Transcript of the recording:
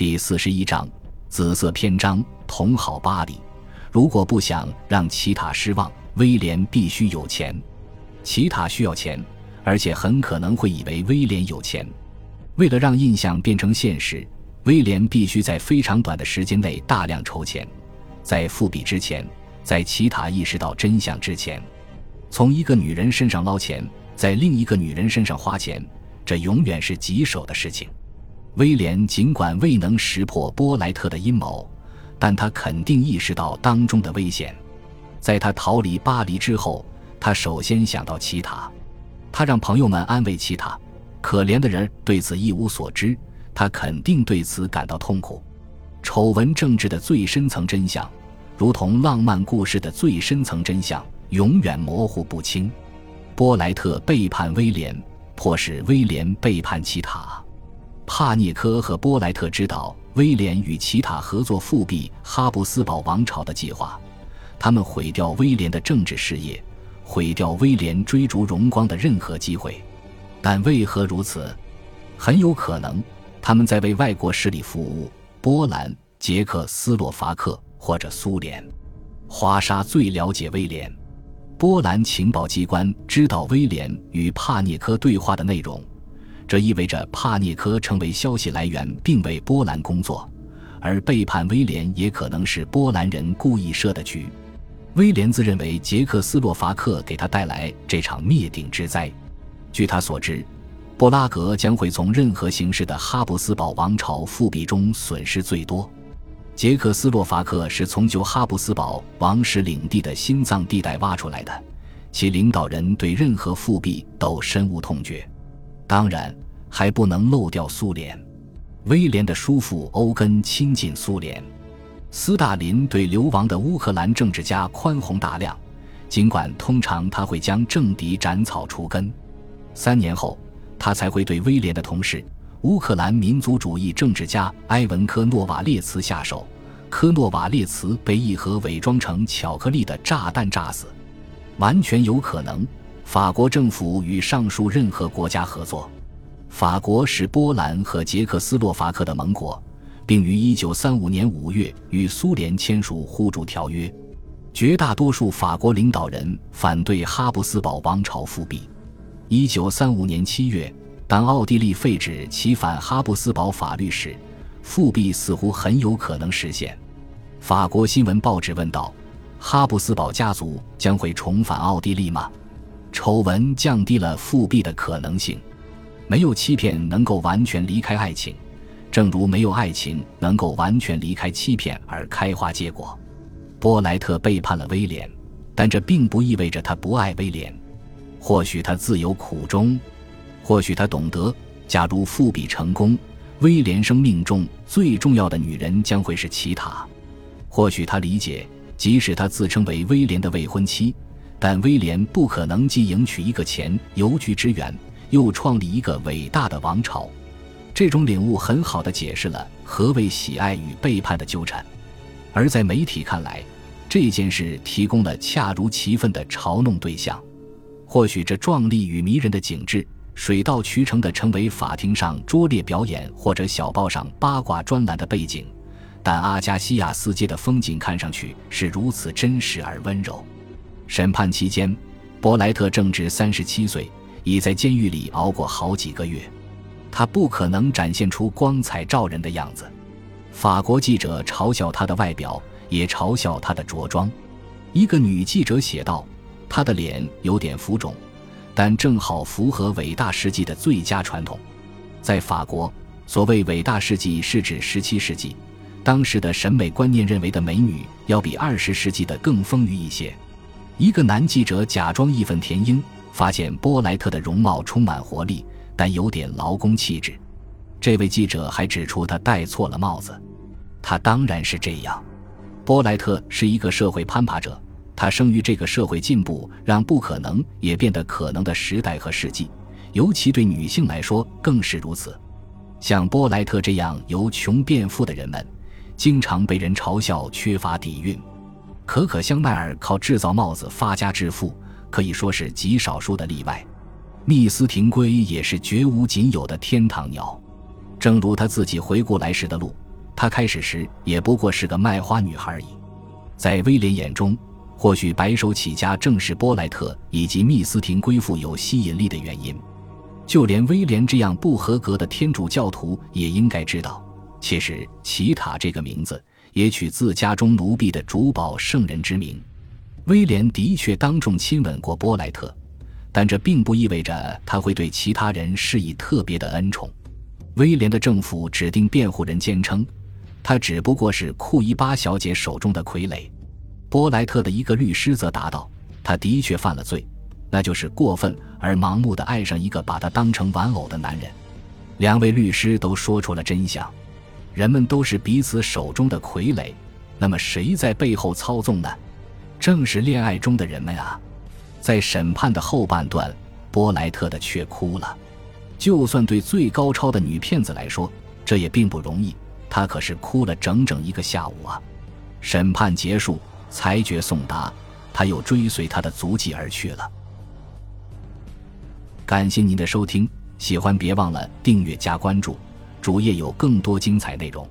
第四十一章紫色篇章：同好巴黎。如果不想让奇塔失望，威廉必须有钱。奇塔需要钱，而且很可能会以为威廉有钱。为了让印象变成现实，威廉必须在非常短的时间内大量筹钱，在复辟之前，在奇塔意识到真相之前，从一个女人身上捞钱，在另一个女人身上花钱，这永远是棘手的事情。威廉尽管未能识破波莱特的阴谋，但他肯定意识到当中的危险。在他逃离巴黎之后，他首先想到奇塔，他让朋友们安慰奇塔。可怜的人对此一无所知，他肯定对此感到痛苦。丑闻政治的最深层真相，如同浪漫故事的最深层真相，永远模糊不清。波莱特背叛威廉，迫使威廉背叛奇塔。帕涅科和波莱特知道威廉与奇塔合作复辟哈布斯堡王朝的计划，他们毁掉威廉的政治事业，毁掉威廉追逐荣光的任何机会。但为何如此？很有可能他们在为外国势力服务——波兰、捷克斯洛伐克或者苏联。华沙最了解威廉，波兰情报机关知道威廉与帕涅科对话的内容。这意味着帕涅科成为消息来源，并为波兰工作，而背叛威廉也可能是波兰人故意设的局。威廉自认为捷克斯洛伐克给他带来这场灭顶之灾。据他所知，布拉格将会从任何形式的哈布斯堡王朝复辟中损失最多。捷克斯洛伐克是从旧哈布斯堡王室领地的心脏地带挖出来的，其领导人对任何复辟都深恶痛绝。当然，还不能漏掉苏联。威廉的叔父欧根亲近苏联，斯大林对流亡的乌克兰政治家宽宏大量，尽管通常他会将政敌斩草除根。三年后，他才会对威廉的同事乌克兰民族主义政治家埃文科诺瓦列茨下手。科诺瓦列茨被一盒伪装成巧克力的炸弹炸死，完全有可能。法国政府与上述任何国家合作。法国是波兰和捷克斯洛伐克的盟国，并于1935年5月与苏联签署互助条约。绝大多数法国领导人反对哈布斯堡王朝复辟。1935年7月，当奥地利废止其反哈布斯堡法律时，复辟似乎很有可能实现。法国新闻报纸问道：“哈布斯堡家族将会重返奥地利吗？”丑闻降低了复辟的可能性，没有欺骗能够完全离开爱情，正如没有爱情能够完全离开欺骗而开花结果。波莱特背叛了威廉，但这并不意味着他不爱威廉。或许他自有苦衷，或许他懂得，假如复辟成功，威廉生命中最重要的女人将会是奇塔。或许他理解，即使他自称为威廉的未婚妻。但威廉不可能既迎娶一个前邮局职员，又创立一个伟大的王朝。这种领悟很好的解释了何为喜爱与背叛的纠缠。而在媒体看来，这件事提供了恰如其分的嘲弄对象。或许这壮丽与迷人的景致，水到渠成的成为法庭上拙劣表演或者小报上八卦专栏的背景。但阿加西亚斯街的风景看上去是如此真实而温柔。审判期间，博莱特正值三十七岁，已在监狱里熬过好几个月。他不可能展现出光彩照人的样子。法国记者嘲笑他的外表，也嘲笑他的着装。一个女记者写道：“他的脸有点浮肿，但正好符合伟大世纪的最佳传统。”在法国，所谓伟大世纪是指十七世纪，当时的审美观念认为的美女要比二十世纪的更丰腴一些。一个男记者假装义愤填膺，发现波莱特的容貌充满活力，但有点劳工气质。这位记者还指出他戴错了帽子。他当然是这样。波莱特是一个社会攀爬者，他生于这个社会进步让不可能也变得可能的时代和世纪，尤其对女性来说更是如此。像波莱特这样由穷变富的人们，经常被人嘲笑缺乏底蕴。可可香奈儿靠制造帽子发家致富，可以说是极少数的例外。密斯廷圭也是绝无仅有的天堂鸟。正如他自己回顾来时的路，她开始时也不过是个卖花女孩而已。在威廉眼中，或许白手起家正是波莱特以及密斯廷贵妇有吸引力的原因。就连威廉这样不合格的天主教徒也应该知道，其实奇塔这个名字也取自家中奴婢的主保圣人之名。威廉的确当众亲吻过波莱特，但这并不意味着他会对其他人施以特别的恩宠。威廉的政府指定辩护人坚称，他只不过是库伊巴小姐手中的傀儡。波莱特的一个律师则答道：“他的确犯了罪。”那就是过分而盲目的爱上一个把他当成玩偶的男人。两位律师都说出了真相：人们都是彼此手中的傀儡。那么谁在背后操纵呢？正是恋爱中的人们啊！在审判的后半段，波莱特的却哭了。就算对最高超的女骗子来说，这也并不容易。她可是哭了整整一个下午啊！审判结束，裁决送达，他又追随他的足迹而去了。感谢您的收听，喜欢别忘了订阅加关注，主页有更多精彩内容。